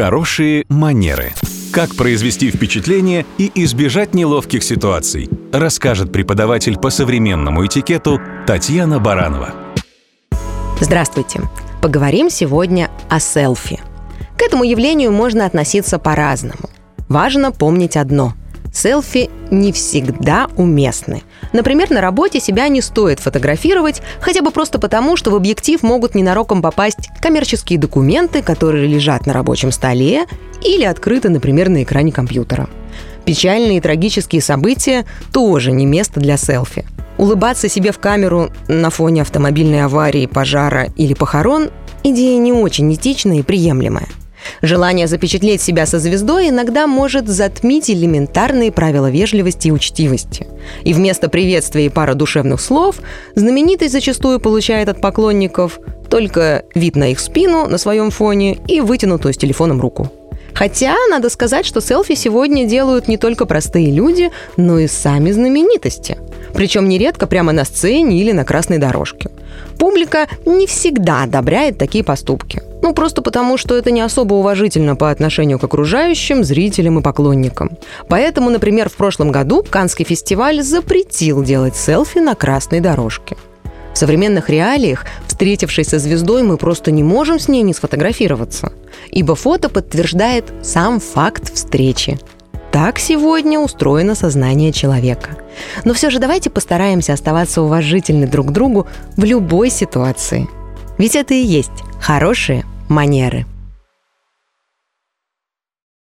Хорошие манеры. Как произвести впечатление и избежать неловких ситуаций, расскажет преподаватель по современному этикету Татьяна Баранова. Здравствуйте. Поговорим сегодня о селфи. К этому явлению можно относиться по-разному. Важно помнить одно – селфи не всегда уместны. Например, на работе себя не стоит фотографировать, хотя бы просто потому, что в объектив могут ненароком попасть коммерческие документы, которые лежат на рабочем столе или открыты, например, на экране компьютера. Печальные и трагические события тоже не место для селфи. Улыбаться себе в камеру на фоне автомобильной аварии, пожара или похорон – идея не очень этичная и приемлемая. Желание запечатлеть себя со звездой иногда может затмить элементарные правила вежливости и учтивости. И вместо приветствия и пара душевных слов знаменитость зачастую получает от поклонников только вид на их спину на своем фоне и вытянутую с телефоном руку. Хотя, надо сказать, что селфи сегодня делают не только простые люди, но и сами знаменитости. Причем нередко прямо на сцене или на красной дорожке. Публика не всегда одобряет такие поступки. Ну, просто потому, что это не особо уважительно по отношению к окружающим, зрителям и поклонникам. Поэтому, например, в прошлом году Канский фестиваль запретил делать селфи на красной дорожке. В современных реалиях, встретившись со звездой, мы просто не можем с ней не сфотографироваться, ибо фото подтверждает сам факт встречи. Так сегодня устроено сознание человека. Но все же давайте постараемся оставаться уважительны друг к другу в любой ситуации. Ведь это и есть хорошие манеры.